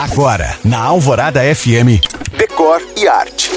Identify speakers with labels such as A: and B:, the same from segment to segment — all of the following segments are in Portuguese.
A: Agora, na Alvorada FM, Decor e Arte.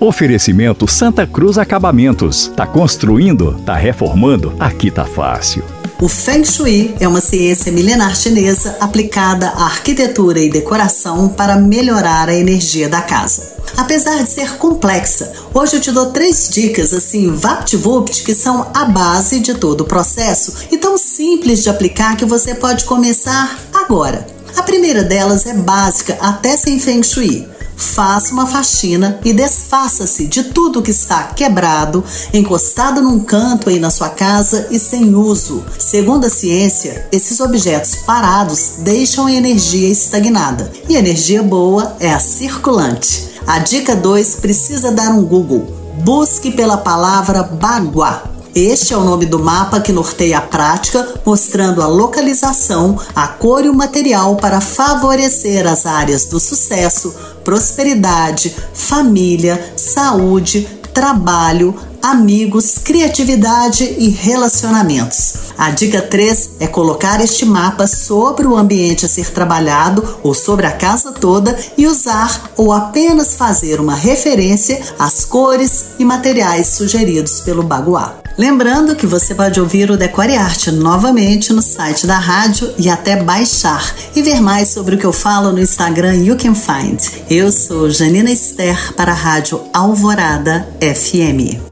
B: Oferecimento Santa Cruz Acabamentos. Tá construindo? Tá reformando? Aqui tá fácil.
C: O Feng Shui é uma ciência milenar chinesa aplicada à arquitetura e decoração para melhorar a energia da casa. Apesar de ser complexa, hoje eu te dou três dicas assim, vapt-vupt, que são a base de todo o processo e tão simples de aplicar que você pode começar agora. Primeira delas é básica, até sem Feng Shui. Faça uma faxina e desfaça-se de tudo que está quebrado, encostado num canto aí na sua casa e sem uso. Segundo a ciência, esses objetos parados deixam a energia estagnada e energia boa é a circulante. A dica 2 precisa dar um Google. Busque pela palavra Bagua este é o nome do mapa que norteia a prática, mostrando a localização, a cor e o material para favorecer as áreas do sucesso, prosperidade, família, saúde, trabalho, amigos, criatividade e relacionamentos. A dica 3 é colocar este mapa sobre o ambiente a ser trabalhado ou sobre a casa toda e usar ou apenas fazer uma referência às cores e materiais sugeridos pelo Baguá. Lembrando que você pode ouvir o Decore Arte novamente no site da rádio e até baixar e ver mais sobre o que eu falo no Instagram You Can Find. Eu sou Janina Esther para a Rádio Alvorada FM.